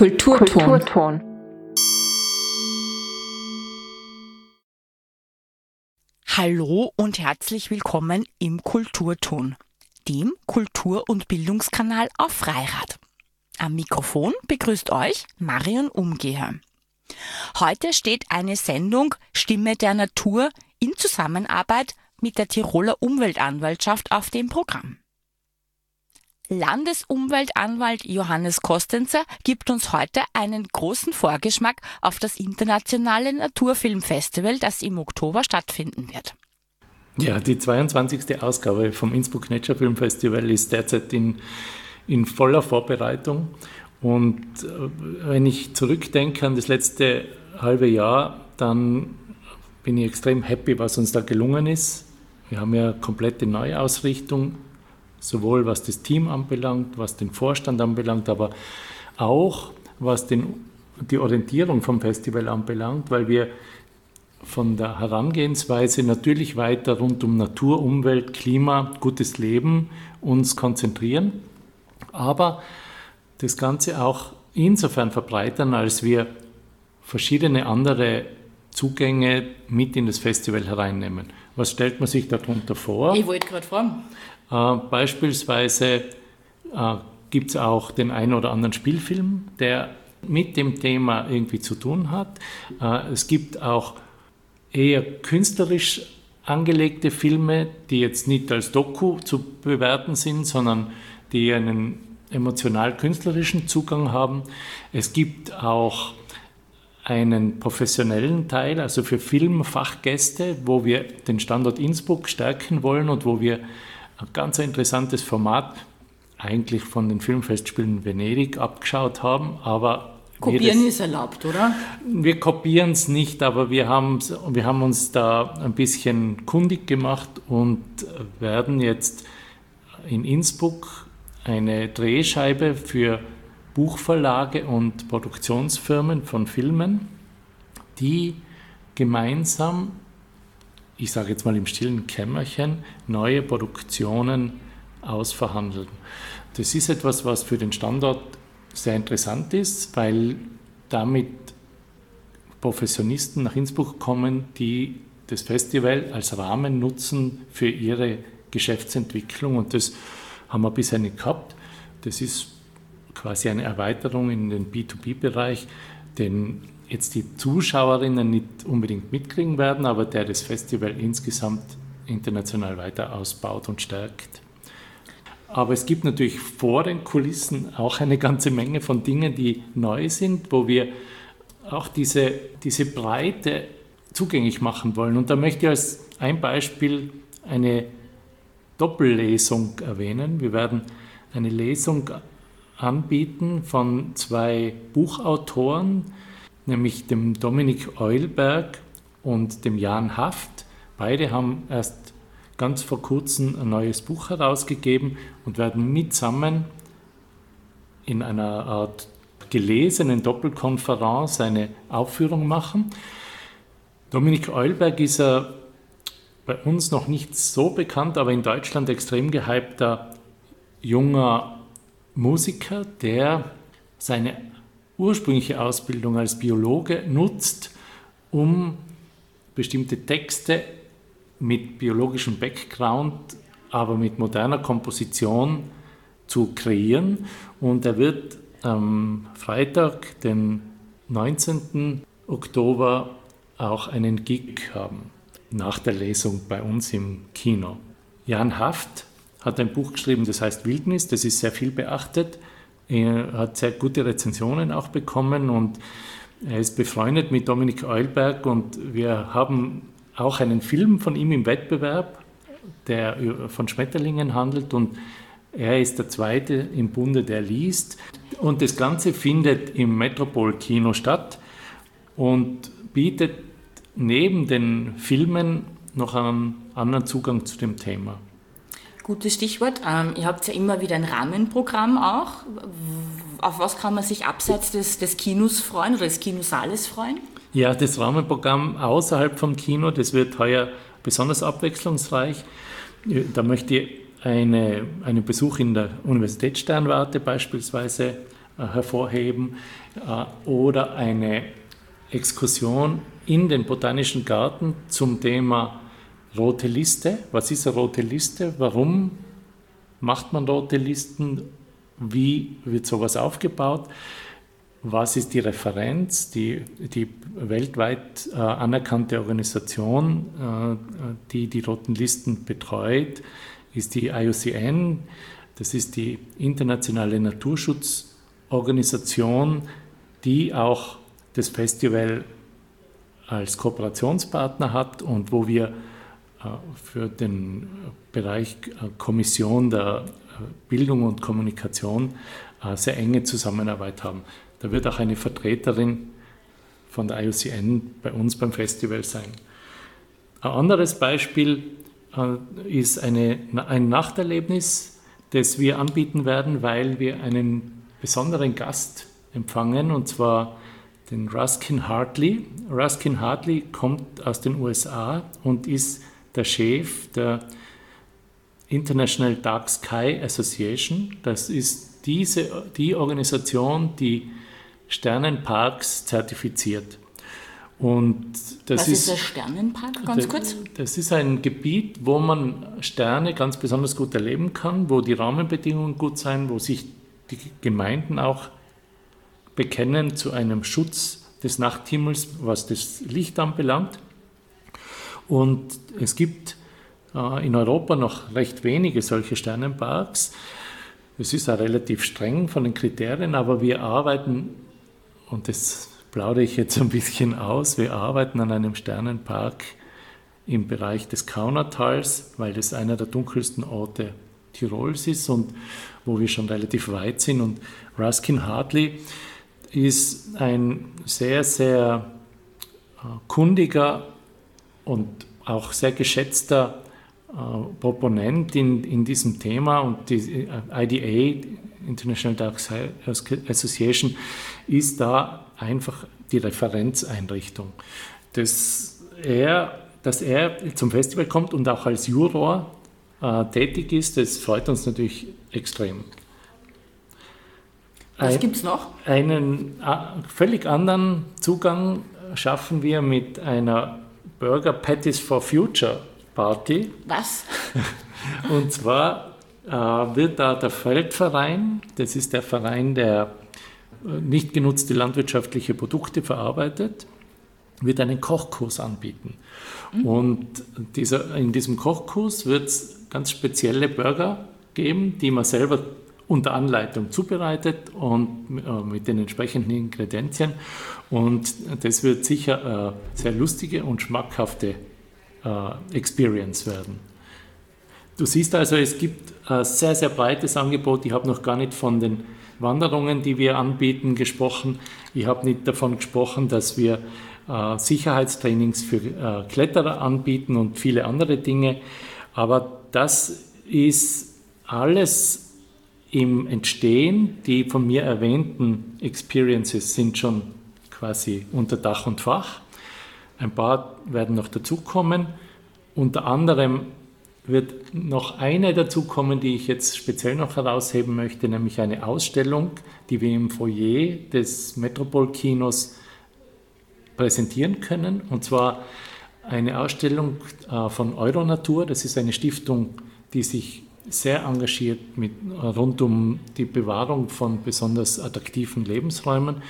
Kulturton. Kulturton. Hallo und herzlich willkommen im Kulturton, dem Kultur- und Bildungskanal auf Freirad. Am Mikrofon begrüßt euch Marion Umgeher. Heute steht eine Sendung Stimme der Natur in Zusammenarbeit mit der Tiroler Umweltanwaltschaft auf dem Programm. Landesumweltanwalt Johannes Kostenzer gibt uns heute einen großen Vorgeschmack auf das internationale Naturfilmfestival, das im Oktober stattfinden wird. Ja, die 22. Ausgabe vom Innsbruck Nature Film Festival ist derzeit in, in voller Vorbereitung. Und äh, wenn ich zurückdenke an das letzte halbe Jahr, dann bin ich extrem happy, was uns da gelungen ist. Wir haben ja komplette Neuausrichtung sowohl was das Team anbelangt, was den Vorstand anbelangt, aber auch was den, die Orientierung vom Festival anbelangt, weil wir von der Herangehensweise natürlich weiter rund um Natur, Umwelt, Klima, gutes Leben uns konzentrieren, aber das Ganze auch insofern verbreitern, als wir verschiedene andere Zugänge mit in das Festival hereinnehmen. Was stellt man sich darunter vor? Ich wollte gerade fragen. Äh, beispielsweise äh, gibt es auch den einen oder anderen Spielfilm, der mit dem Thema irgendwie zu tun hat. Äh, es gibt auch eher künstlerisch angelegte Filme, die jetzt nicht als Doku zu bewerten sind, sondern die einen emotional-künstlerischen Zugang haben. Es gibt auch einen professionellen Teil, also für Filmfachgäste, wo wir den Standort Innsbruck stärken wollen und wo wir ein ganz interessantes Format eigentlich von den Filmfestspielen Venedig abgeschaut haben, aber Kopieren ist erlaubt, oder? Wir kopieren es nicht, aber wir, wir haben uns da ein bisschen kundig gemacht und werden jetzt in Innsbruck eine Drehscheibe für Buchverlage und Produktionsfirmen von Filmen, die gemeinsam ich sage jetzt mal im stillen Kämmerchen, neue Produktionen ausverhandeln. Das ist etwas, was für den Standort sehr interessant ist, weil damit Professionisten nach Innsbruck kommen, die das Festival als Rahmen nutzen für ihre Geschäftsentwicklung. Und das haben wir bisher nicht gehabt. Das ist quasi eine Erweiterung in den B2B-Bereich, den jetzt die Zuschauerinnen nicht unbedingt mitkriegen werden, aber der das Festival insgesamt international weiter ausbaut und stärkt. Aber es gibt natürlich vor den Kulissen auch eine ganze Menge von Dingen, die neu sind, wo wir auch diese, diese Breite zugänglich machen wollen. Und da möchte ich als ein Beispiel eine Doppellesung erwähnen. Wir werden eine Lesung anbieten von zwei Buchautoren, nämlich dem Dominik Eulberg und dem Jan Haft. Beide haben erst ganz vor kurzem ein neues Buch herausgegeben und werden mitsammen in einer Art gelesenen Doppelkonferenz eine Aufführung machen. Dominik Eulberg ist ein bei uns noch nicht so bekannt, aber in Deutschland extrem gehypter junger Musiker, der seine ursprüngliche Ausbildung als Biologe nutzt, um bestimmte Texte mit biologischem Background, aber mit moderner Komposition zu kreieren. Und er wird am Freitag, den 19. Oktober, auch einen Gig haben, nach der Lesung bei uns im Kino. Jan Haft hat ein Buch geschrieben, das heißt Wildnis, das ist sehr viel beachtet. Er hat sehr gute Rezensionen auch bekommen und er ist befreundet mit Dominik Eulberg und wir haben auch einen Film von ihm im Wettbewerb, der von Schmetterlingen handelt und er ist der Zweite im Bunde, der liest. Und das Ganze findet im Metropol-Kino statt und bietet neben den Filmen noch einen anderen Zugang zu dem Thema. Gutes Stichwort. Ähm, ihr habt ja immer wieder ein Rahmenprogramm auch. Auf was kann man sich abseits des, des Kinos freuen oder des Kinosaales freuen? Ja, das Rahmenprogramm außerhalb vom Kino, das wird heuer besonders abwechslungsreich. Da möchte ich eine, einen Besuch in der Universitätssternwarte beispielsweise hervorheben oder eine Exkursion in den Botanischen Garten zum Thema rote Liste. Was ist eine rote Liste? Warum macht man rote Listen? Wie wird sowas aufgebaut? Was ist die Referenz? Die, die weltweit äh, anerkannte Organisation, äh, die die roten Listen betreut, ist die IUCN. Das ist die internationale Naturschutzorganisation, die auch das Festival als Kooperationspartner hat und wo wir für den Bereich äh, Kommission der äh, Bildung und Kommunikation sehr enge Zusammenarbeit haben. Da wird auch eine Vertreterin von der IUCN bei uns beim Festival sein. Ein anderes Beispiel ist eine, ein Nachterlebnis, das wir anbieten werden, weil wir einen besonderen Gast empfangen, und zwar den Ruskin Hartley. Ruskin Hartley kommt aus den USA und ist der Chef der International Dark Sky Association. Das ist diese, die Organisation, die Sternenparks zertifiziert. Und das Was ist, ist der Sternenpark, ganz kurz? Das ist ein Gebiet, wo man Sterne ganz besonders gut erleben kann, wo die Rahmenbedingungen gut sein, wo sich die Gemeinden auch bekennen zu einem Schutz des Nachthimmels, was das Licht anbelangt. Und es gibt äh, in Europa noch recht wenige solche Sternenparks. Es ist auch relativ streng von den Kriterien, aber wir arbeiten, und das plaudere ich jetzt ein bisschen aus, wir arbeiten an einem Sternenpark im Bereich des Kaunertals, weil das einer der dunkelsten Orte Tirols ist und wo wir schon relativ weit sind. Und Ruskin Hartley ist ein sehr, sehr äh, kundiger und auch sehr geschätzter äh, Proponent in, in diesem Thema und die äh, IDA, International Dark Association, ist da einfach die Referenzeinrichtung. Dass er, dass er zum Festival kommt und auch als Juror äh, tätig ist, das freut uns natürlich extrem. Was gibt es noch? Einen völlig anderen Zugang schaffen wir mit einer Burger Patties for Future Party. Was? Und zwar äh, wird da der Feldverein, das ist der Verein, der äh, nicht genutzte landwirtschaftliche Produkte verarbeitet, wird einen Kochkurs anbieten. Mhm. Und dieser, in diesem Kochkurs wird es ganz spezielle Burger geben, die man selber unter Anleitung zubereitet und äh, mit den entsprechenden Ingredienzien. Und das wird sicher eine sehr lustige und schmackhafte äh, Experience werden. Du siehst also, es gibt ein sehr, sehr breites Angebot. Ich habe noch gar nicht von den Wanderungen, die wir anbieten, gesprochen. Ich habe nicht davon gesprochen, dass wir äh, Sicherheitstrainings für Kletterer anbieten und viele andere Dinge. Aber das ist alles im Entstehen, die von mir erwähnten Experiences sind schon quasi unter Dach und Fach. Ein paar werden noch dazukommen. Unter anderem wird noch eine dazukommen, die ich jetzt speziell noch herausheben möchte, nämlich eine Ausstellung, die wir im Foyer des Metropolkinos präsentieren können. Und zwar eine Ausstellung äh, von Euronatur. Das ist eine Stiftung, die sich sehr engagiert mit, rund um die Bewahrung von besonders attraktiven Lebensräumen.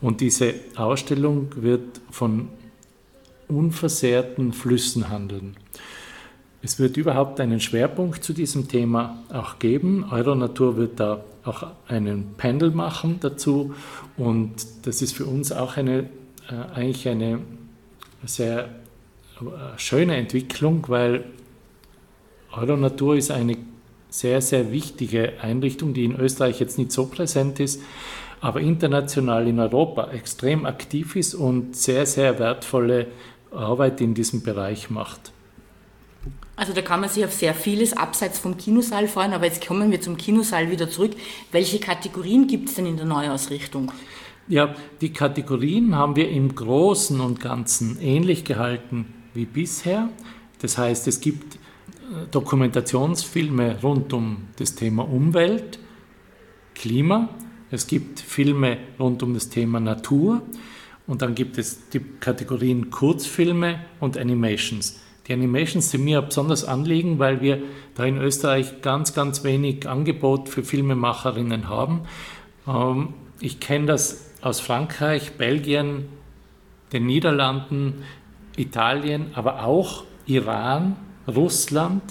Und diese Ausstellung wird von unversehrten Flüssen handeln. Es wird überhaupt einen Schwerpunkt zu diesem Thema auch geben. Euronatur wird da auch einen Panel machen dazu und das ist für uns auch eine, äh, eigentlich eine sehr äh, schöne Entwicklung, weil Euronatur ist eine sehr, sehr wichtige Einrichtung, die in Österreich jetzt nicht so präsent ist, aber international in Europa extrem aktiv ist und sehr, sehr wertvolle Arbeit in diesem Bereich macht. Also da kann man sich auf sehr vieles abseits vom Kinosaal freuen, aber jetzt kommen wir zum Kinosaal wieder zurück. Welche Kategorien gibt es denn in der Neuausrichtung? Ja, die Kategorien haben wir im Großen und Ganzen ähnlich gehalten wie bisher. Das heißt, es gibt Dokumentationsfilme rund um das Thema Umwelt, Klima, Es gibt Filme rund um das Thema Natur und dann gibt es die Kategorien Kurzfilme und Animations. Die Animations sind mir besonders anliegen, weil wir da in Österreich ganz, ganz wenig Angebot für Filmemacherinnen haben. Ähm, ich kenne das aus Frankreich, Belgien, den Niederlanden, Italien, aber auch Iran, Russland,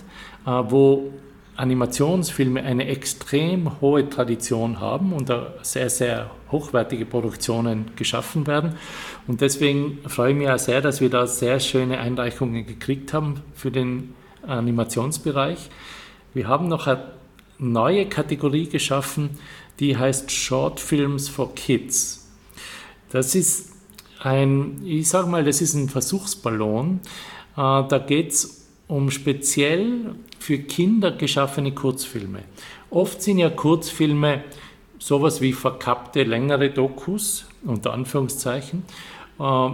äh, wo Animationsfilme eine extrem hohe Tradition haben und da sehr, sehr hochwertige Produktionen geschaffen werden. Und deswegen freue ich mich auch sehr, dass wir da sehr schöne Einreichungen gekriegt haben für den Animationsbereich. Wir haben noch eine neue Kategorie geschaffen, die heißt Short Films for Kids. Das ist ein, ich sage mal, das ist ein Versuchsballon. Äh, da geht es um speziell für Kinder geschaffene Kurzfilme. Oft sind ja Kurzfilme sowas wie verkappte längere Dokus, unter Anführungszeichen. Äh,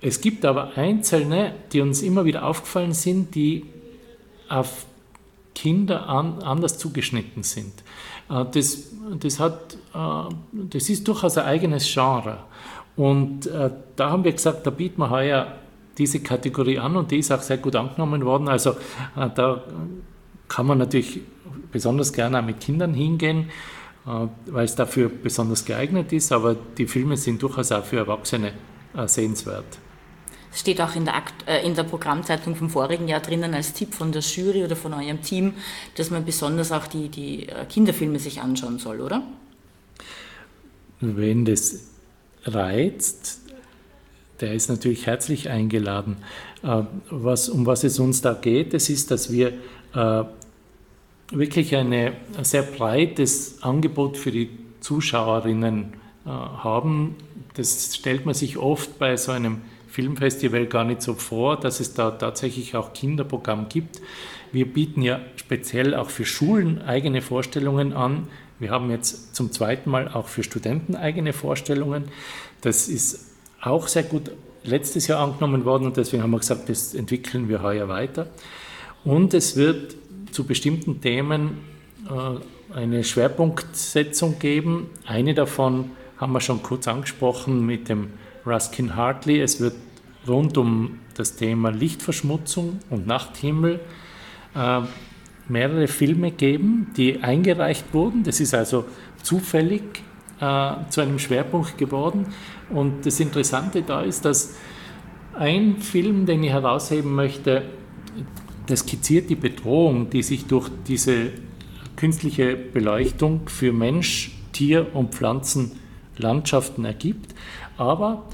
es gibt aber einzelne, die uns immer wieder aufgefallen sind, die auf Kinder an, anders zugeschnitten sind. Äh, das, das, hat, äh, das ist durchaus ein eigenes Genre. Und da haben wir gesagt, da bieten wir heuer diese Kategorie an und die ist auch sehr gut angenommen worden. Also da kann man natürlich besonders gerne auch mit Kindern hingehen, weil es dafür besonders geeignet ist, aber die Filme sind durchaus auch für Erwachsene sehenswert. Es steht auch in der, Akt, äh, in der Programmzeitung vom vorigen Jahr drinnen als Tipp von der Jury oder von eurem Team, dass man besonders auch die, die äh, Kinderfilme sich anschauen soll, oder? Wenn das reizt, der ist natürlich herzlich eingeladen. Äh, was, um was es uns da geht, das ist, dass wir äh, wirklich ein sehr breites Angebot für die Zuschauerinnen äh, haben. Das stellt man sich oft bei so einem Filmfestival gar nicht so vor, dass es da tatsächlich auch Kinderprogramm gibt. Wir bieten ja speziell auch für Schulen eigene Vorstellungen an. Wir haben jetzt zum zweiten Mal auch für Studenten eigene Vorstellungen. Das ist auch sehr gut letztes Jahr angenommen worden und deswegen haben wir gesagt, das entwickeln wir heuer weiter. Und es wird zu bestimmten Themen äh, eine Schwerpunktsetzung geben. Eine davon haben wir schon kurz angesprochen mit dem Ruskin Hartley. Es wird rund um das Thema Lichtverschmutzung und Nachthimmel äh, mehrere Filme geben, die eingereicht wurden. Das ist also zufällig äh, zu einem Schwerpunkt geworden. Und das Interessante da ist, dass ein Film, den ich herausheben möchte, das skizziert die Bedrohung, die sich durch diese künstliche Beleuchtung für Mensch, Tier und Pflanzenlandschaften ergibt. Aber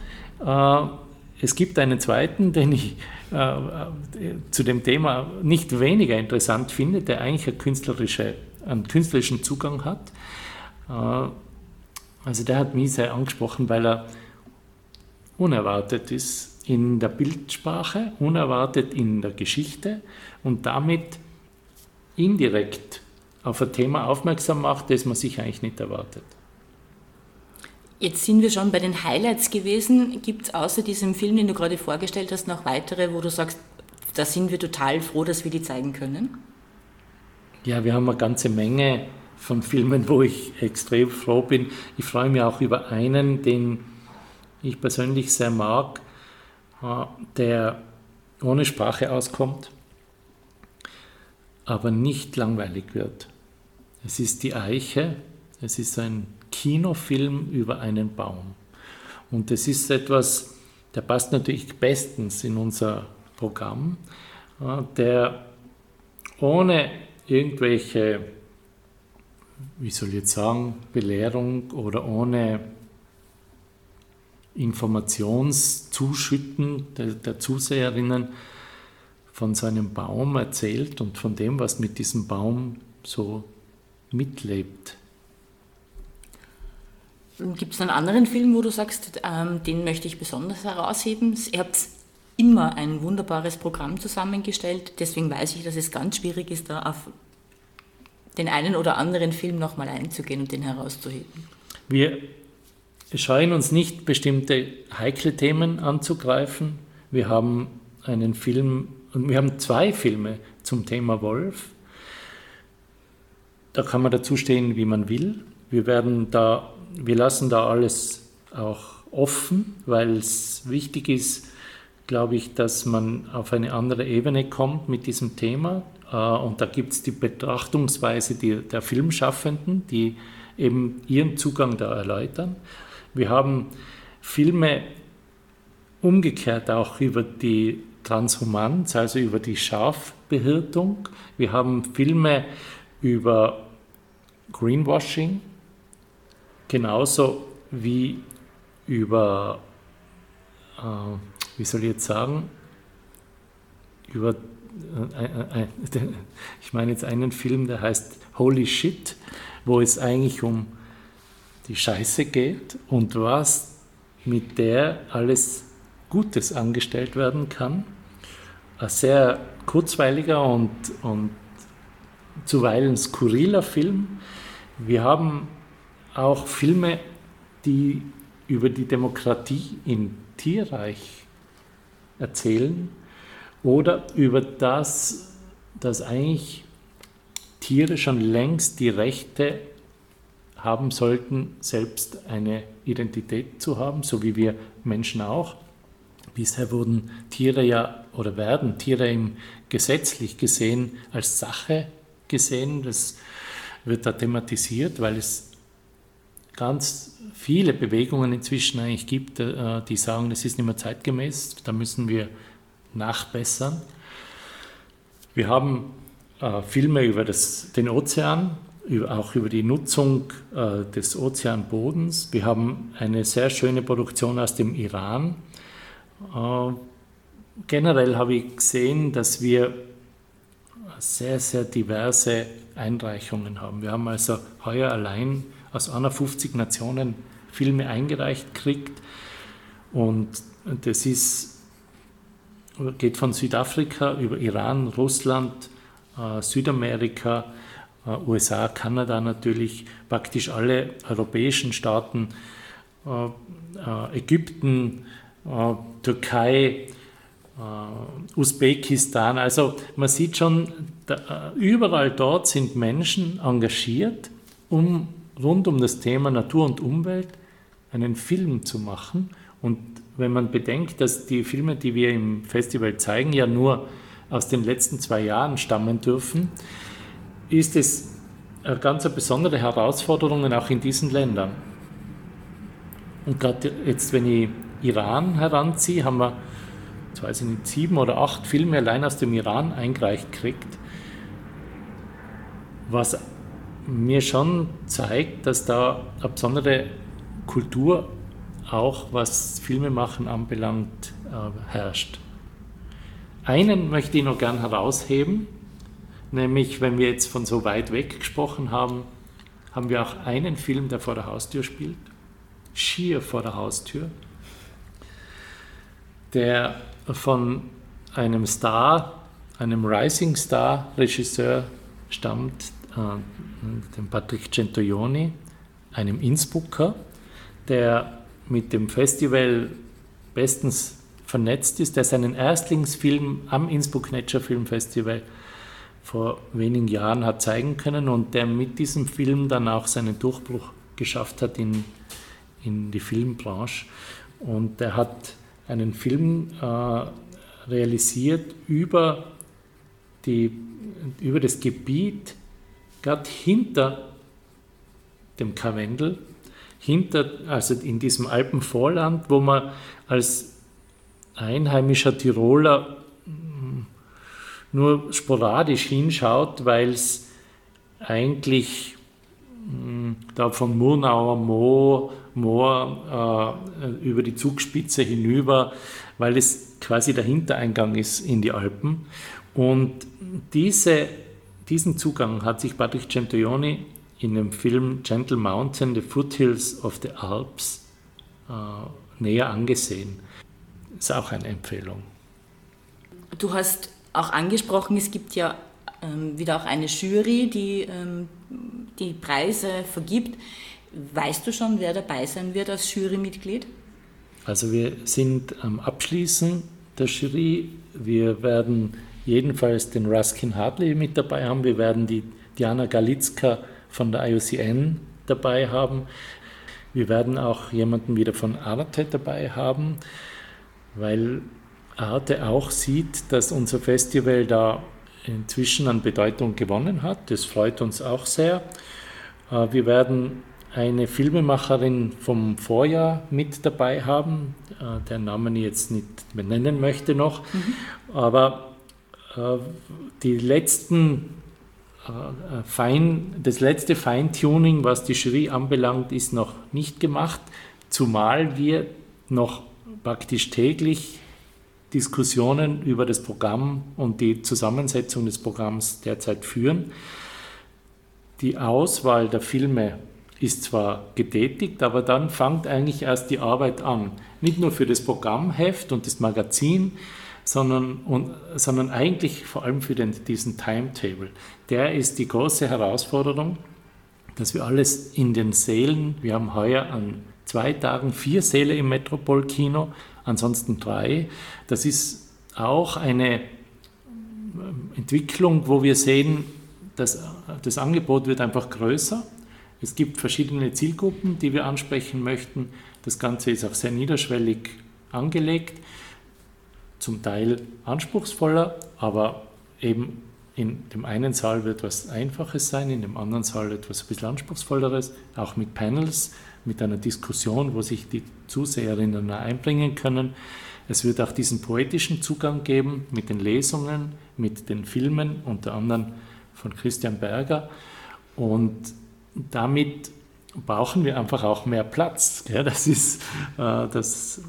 äh, es gibt einen zweiten, den ich äh, zu dem Thema nicht weniger interessant finde, der eigentlich eine künstlerische, einen künstlerischen Zugang hat. Äh, also der hat mich sehr angesprochen, weil er unerwartet ist in der Bildsprache, unerwartet in der Geschichte und damit indirekt auf ein Thema aufmerksam macht, das man sich eigentlich nicht erwartet. Jetzt sind wir schon bei den Highlights gewesen. Gibt es außer diesem Film, den du gerade vorgestellt hast, noch weitere, wo du sagst, da sind wir total froh, dass wir die zeigen können? Ja, wir haben eine ganze Menge von Filmen, wo ich extrem froh bin. Ich freue mich auch über einen, den ich persönlich sehr mag, äh, der ohne Sprache auskommt, aber nicht langweilig wird. Es ist die Eiche, es ist ein Kinofilm über einen Baum. Und das ist etwas, der passt natürlich bestens in unser Programm, äh, der ohne irgendwelche, wie soll ich jetzt sagen, Belehrung oder ohne Informationszuschütten der, der Zuseherinnen von seinem Baum erzählt und von dem, was mit diesem Baum so mitlebt. Gibt es einen anderen Film, wo du sagst, ähm, den möchte ich besonders herausheben? Ihr habt immer ein wunderbares Programm zusammengestellt, deswegen weiß ich, dass es ganz schwierig ist, da auf den einen oder anderen Film nochmal einzugehen und den herauszuheben. Wir scheuen uns nicht, bestimmte heikle Themen anzugreifen. Wir haben einen Film, und wir haben zwei Filme zum Thema Wolf. Da kann man dazu stehen, wie man will. wir werden da, wir lassen da alles auch offen, weil es wichtig ist, glaube ich, dass man auf eine andere Ebene kommt mit diesem Thema. Äh, und da gibt es die Betrachtungsweise der Filmschaffenden, die eben ihren Zugang da erläutern. Wir haben Filme umgekehrt auch über die Transhumanz, also über die Schafbehirtung. Wir haben Filme über Greenwashing, genauso wie über, äh, wie soll ich jetzt sagen, über, ich meine jetzt einen Film, der heißt Holy Shit, wo es eigentlich um die Scheiße geht und was mit der alles Gutes angestellt werden kann. Ein sehr kurzweiliger und, und zuweilen skurriler Film. Wir haben auch Filme, die über die Demokratie im Tierreich erzählen oder über das, dass eigentlich Tiere schon längst die Rechte haben sollten, selbst eine Identität zu haben, so wie wir Menschen auch. Bisher wurden Tiere ja oder werden Tiere im gesetzlich gesehen als Sache gesehen. Das wird da thematisiert, weil es ganz viele Bewegungen inzwischen eigentlich gibt, äh, die sagen, das ist nicht mehr zeitgemäß, da müssen wir nachbessern. Wir haben äh, Filme über das, den Ozean, auch über die Nutzung äh, des Ozeanbodens. Wir haben eine sehr schöne Produktion aus dem Iran. Generell habe ich gesehen, dass wir sehr, sehr diverse Einreichungen haben. Wir haben also heuer allein aus 51 Nationen Filme eingereicht gekriegt und das ist, geht von Südafrika über Iran, Russland, äh, Südamerika, äh, USA, Kanada natürlich, praktisch alle europäischen Staaten, äh, Ägypten, Türkei, Usbekistan. Also man sieht schon, überall dort sind Menschen engagiert, um rund um das Thema Natur und Umwelt einen Film zu machen. Und wenn man bedenkt, dass die Filme, die wir im Festival zeigen, ja nur aus den letzten zwei Jahren stammen dürfen, ist es eine ganz besondere Herausforderung auch in diesen Ländern. Und gerade jetzt, wenn ich Iran heranziehe, haben wir, jetzt weiß ich nicht, sieben oder acht Filme allein aus dem Iran eingereicht gekriegt, was mir schon zeigt, dass da eine besondere Kultur auch was Filmemachen anbelangt äh, herrscht. Einen möchte ich noch gern herausheben, nämlich wenn wir jetzt von so weit weg gesprochen haben, haben wir auch einen Film, der vor der Haustür spielt, schier vor der Haustür, der von einem Star, einem Rising Star Regisseur stammt, äh, dem Patrick Centoioni, einem Innsbrucker, der mit dem Festival bestens vernetzt ist, der seinen Erstlingsfilm am Innsbruck Nature Film Festival vor wenigen Jahren hat zeigen können und der mit diesem Film dann auch seinen Durchbruch geschafft hat in, in die Filmbranche. Und er hat einen Film äh, realisiert über, die, über das Gebiet gerade hinter dem Karwendel, hinter, also in diesem Alpenvorland, wo man als einheimischer Tiroler hm, nur sporadisch hinschaut, weil es eigentlich hm, da von Murnauer Moor, Moor äh, über die Zugspitze hinüber, weil es quasi der Hintereingang ist in die Alpen. Und diese diesen Zugang hat sich Patrick Centurioni in dem Film Gentle Mountain, The Foothills of the Alps äh, näher angesehen. Ist auch eine Empfehlung. Du hast auch angesprochen, es gibt ja ähm, wieder auch eine Jury, die ähm, die Preise vergibt. Weißt du schon, wer dabei sein wird als Jurymitglied? Also wir sind am Abschließen der Jury. Wir werden jedenfalls den Ruskin Hartley mit dabei haben. Wir werden die Diana Galitzka von der IUCN dabei haben. Wir werden auch jemanden wieder von Arte dabei haben, weil Arte auch sieht, dass unser Festival da inzwischen an Bedeutung gewonnen hat. Das freut uns auch sehr. Äh, wir werden eine Filmemacherin vom Vorjahr mit dabei haben, äh, deren Namen ich jetzt nicht benennen möchte noch. Mhm. Aber äh, die letzten Fein, das letzte Feintuning, was die Jury anbelangt, ist noch nicht gemacht, zumal wir noch praktisch täglich Diskussionen über das Programm und die Zusammensetzung des Programms derzeit führen. Die Auswahl der Filme ist zwar getätigt, aber dann fängt eigentlich erst die Arbeit an. Nicht nur für das Programmheft und das Magazin, sondern, und, sondern eigentlich vor allem für den, diesen Timetable. Der ist die große Herausforderung, dass wir alles in den Sälen, wir haben heuer an zwei Tagen vier Säle im Metropolkino, ansonsten drei. Das ist auch eine ähm, Entwicklung, wo wir sehen, dass das Angebot wird einfach größer. Es gibt verschiedene Zielgruppen, die wir ansprechen möchten. Das Ganze ist auch sehr niederschwellig angelegt, zum Teil anspruchsvoller, aber eben in dem einen Saal wird etwas Einfaches sein, in dem anderen Saal etwas ein bisschen Anspruchsvolleres, auch mit Panels, mit einer Diskussion, wo sich die Zuseherinnen einbringen können. Es wird auch diesen poetischen Zugang geben mit den Lesungen, mit den Filmen, unter anderem von Christian Berger. Und damit brauchen wir einfach auch mehr Platz. Das, ist, äh, das,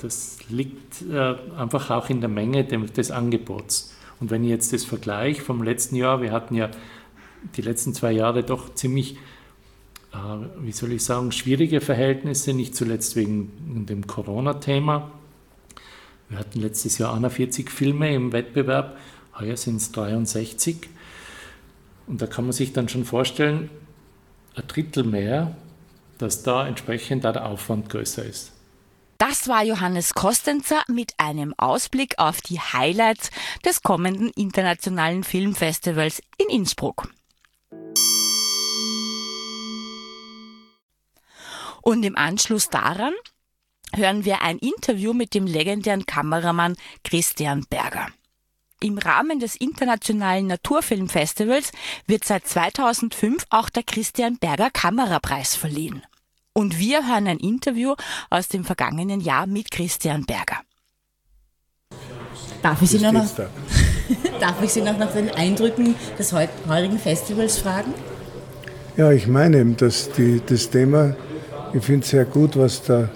das liegt äh, einfach auch in der Menge des Angebots. Und wenn ich jetzt das vergleiche vom letzten Jahr, wir hatten ja die letzten zwei Jahre doch ziemlich äh, wie soll ich sagen, schwierige Verhältnisse, nicht zuletzt wegen dem Corona-Thema. Wir hatten letztes Jahr 41 Filme im Wettbewerb, heuer sind es 63. Und da kann man sich dann schon vorstellen, ein Drittel mehr, dass da entsprechend da der Aufwand größer ist. Das war Johannes Kostenzer mit einem Ausblick auf die Highlights des kommenden internationalen Filmfestivals in Innsbruck. Und im Anschluss daran hören wir ein Interview mit dem legendären Kameramann Christian Berger. Im Rahmen des Internationalen Naturfilmfestivals wird seit 2005 auch der Christian Berger Kamerapreis verliehen. Und wir hören ein Interview aus dem vergangenen Jahr mit Christian Berger. Darf ich Sie, noch nach, darf ich Sie noch nach den Eindrücken des heurigen Festivals fragen? Ja, ich meine, dass die, das Thema ich finde es sehr gut, was der,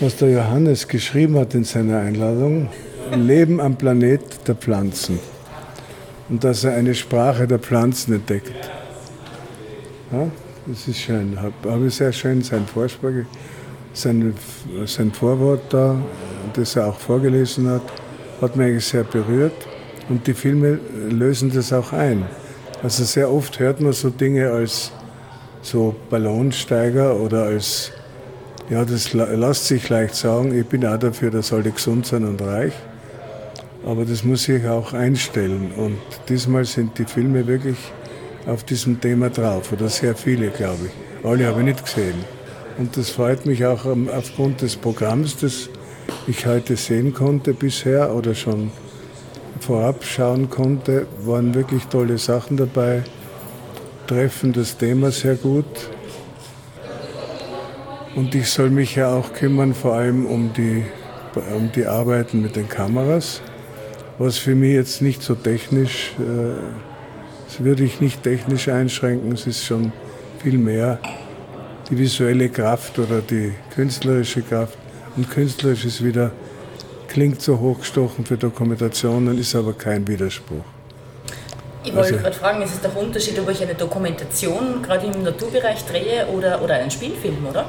was der Johannes geschrieben hat in seiner Einladung. Leben am Planet der Pflanzen. Und dass er eine Sprache der Pflanzen entdeckt. Ja, das ist schön. Habe ich sehr schön sein Vorspruch, sein, sein Vorwort da, das er auch vorgelesen hat, hat mich eigentlich sehr berührt. Und die Filme lösen das auch ein. Also sehr oft hört man so Dinge als so Ballonsteiger oder als, ja, das lässt sich leicht sagen, ich bin auch dafür, dass alle gesund sind und reich. Aber das muss sich auch einstellen. Und diesmal sind die Filme wirklich auf diesem Thema drauf. Oder sehr viele, glaube ich. Alle habe ich nicht gesehen. Und das freut mich auch aufgrund des Programms, das ich heute sehen konnte bisher oder schon vorab schauen konnte, waren wirklich tolle Sachen dabei treffen das Thema sehr gut. Und ich soll mich ja auch kümmern, vor allem um die, um die Arbeiten mit den Kameras, was für mich jetzt nicht so technisch, äh, würde ich nicht technisch einschränken, es ist schon viel mehr die visuelle Kraft oder die künstlerische Kraft. Und künstlerisch ist wieder, klingt so hochgestochen für Dokumentationen, ist aber kein Widerspruch. Ich wollte also, gerade fragen, ist es der Unterschied, ob ich eine Dokumentation gerade im Naturbereich drehe oder, oder einen Spielfilm, oder?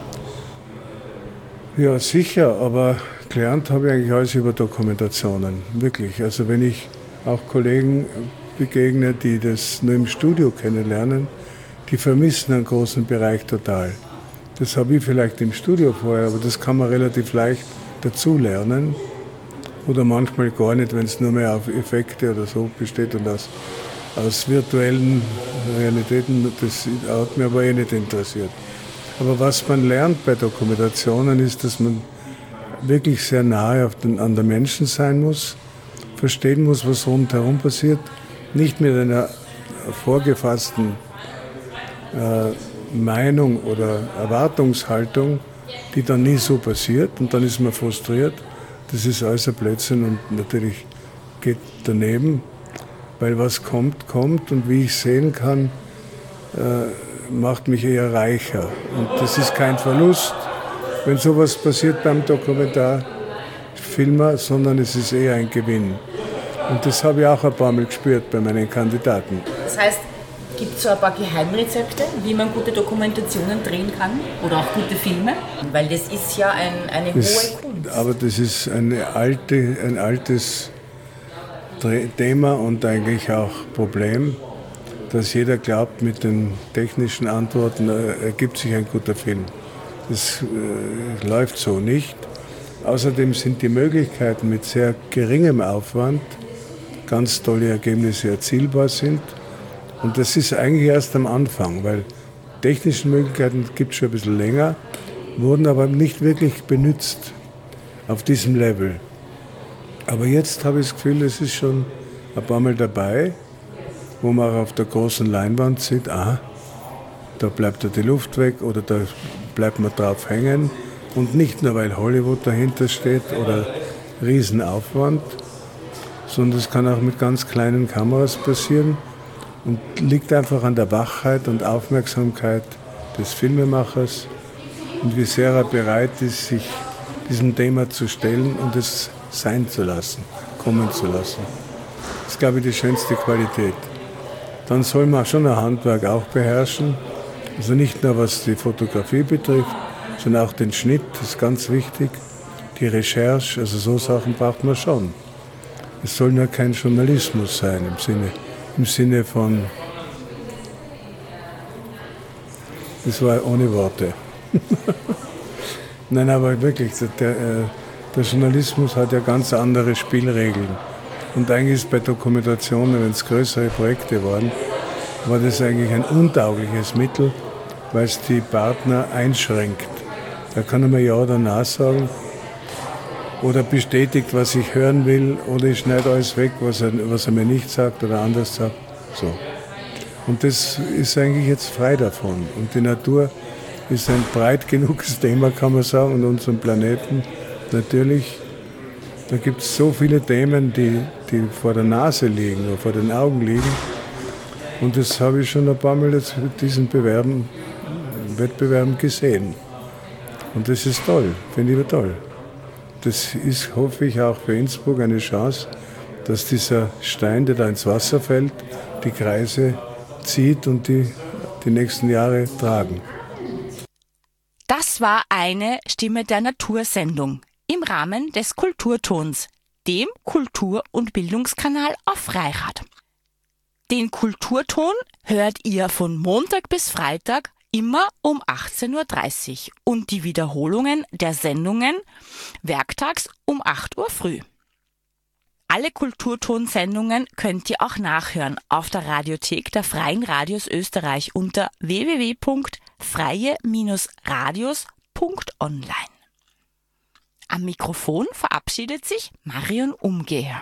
Ja, sicher, aber gelernt habe ich eigentlich alles über Dokumentationen, wirklich. Also wenn ich auch Kollegen begegne, die das nur im Studio kennenlernen, die vermissen einen großen Bereich total. Das habe ich vielleicht im Studio vorher, aber das kann man relativ leicht dazulernen. Oder manchmal gar nicht, wenn es nur mehr auf Effekte oder so besteht und aus aus virtuellen Realitäten, das hat mich aber eh nicht interessiert. Aber was man lernt bei Dokumentationen ist, dass man wirklich sehr nahe den, an den Menschen sein muss, verstehen muss, was rundherum passiert, nicht mit einer vorgefassten äh, Meinung oder Erwartungshaltung, die dann nie so passiert und dann ist man frustriert. Das ist alles ein Blödsinn und natürlich geht daneben, weil was kommt, kommt und wie ich sehen kann, äh, macht mich eher reicher. Und das ist kein Verlust, wenn sowas passiert beim Dokumentarfilmer, sondern es ist eher ein Gewinn. Und das habe ich auch ein paar Mal gespürt bei meinen Kandidaten. Das heißt, gibt es so ein paar Geheimrezepte, wie man gute Dokumentationen drehen kann oder auch gute Filme? Weil das ist ja ein, eine das, hohe Kunst. Aber das ist alte, ein altes Thema und eigentlich auch Problem, dass jeder glaubt, mit den technischen Antworten äh, ergibt sich ein guter Film. Das äh, läuft so nicht. Außerdem sind die Möglichkeiten mit sehr geringem Aufwand ganz tolle Ergebnisse erzielbar sind. Und das ist eigentlich erst am Anfang, weil technische Möglichkeiten gibt es schon ein bisschen länger, wurden aber nicht wirklich benutzt auf diesem Level. Aber jetzt habe ich das Gefühl, es ist schon ein paar Mal dabei, wo man auch auf der großen Leinwand sieht, ah, da bleibt ja die Luft weg oder da bleibt man drauf hängen. Und nicht nur, weil Hollywood dahinter steht oder Riesenaufwand, sondern es kann auch mit ganz kleinen Kameras passieren und liegt einfach an der Wachheit und Aufmerksamkeit des Filmemachers und wie sehr er bereit ist, sich diesem Thema zu stellen und es sein zu lassen, kommen zu lassen. Das ist, glaube ich, die schönste Qualität. Dann soll man schon ein Handwerk auch beherrschen. Also nicht nur was die Fotografie betrifft, sondern auch den Schnitt, das ist ganz wichtig. Die Recherche, also so Sachen braucht man schon. Es soll nur kein Journalismus sein im Sinne, im Sinne von, das war ohne Worte. Nein, aber wirklich, der, äh, der Journalismus hat ja ganz andere Spielregeln. Und eigentlich ist bei Dokumentationen, wenn es größere Projekte waren, war das eigentlich ein untaugliches Mittel, weil es die Partner einschränkt. Da kann man ja oder nein sagen oder bestätigt, was ich hören will oder ich schneide alles weg, was er, was er mir nicht sagt oder anders sagt. So. Und das ist eigentlich jetzt frei davon. Und die Natur ist ein breit genuges Thema, kann man sagen, und unseren Planeten natürlich. Da gibt es so viele Themen, die, die vor der Nase liegen oder vor den Augen liegen. Und das habe ich schon ein paar Mal jetzt mit diesen Bewerben, Wettbewerben gesehen. Und das ist toll, finde ich toll. Das ist, hoffe ich, auch für Innsbruck eine Chance, dass dieser Stein, der da ins Wasser fällt, die Kreise zieht und die die nächsten Jahre tragen. Das war eine Stimme der Natursendung im Rahmen des Kulturtons, dem Kultur- und Bildungskanal auf Freirad. Den Kulturton hört ihr von Montag bis Freitag immer um 18.30 Uhr und die Wiederholungen der Sendungen werktags um 8 Uhr früh. Alle Kulturtonsendungen könnt ihr auch nachhören auf der Radiothek der Freien Radios Österreich unter www.freie-radios.online. Am Mikrofon verabschiedet sich Marion Umgeher.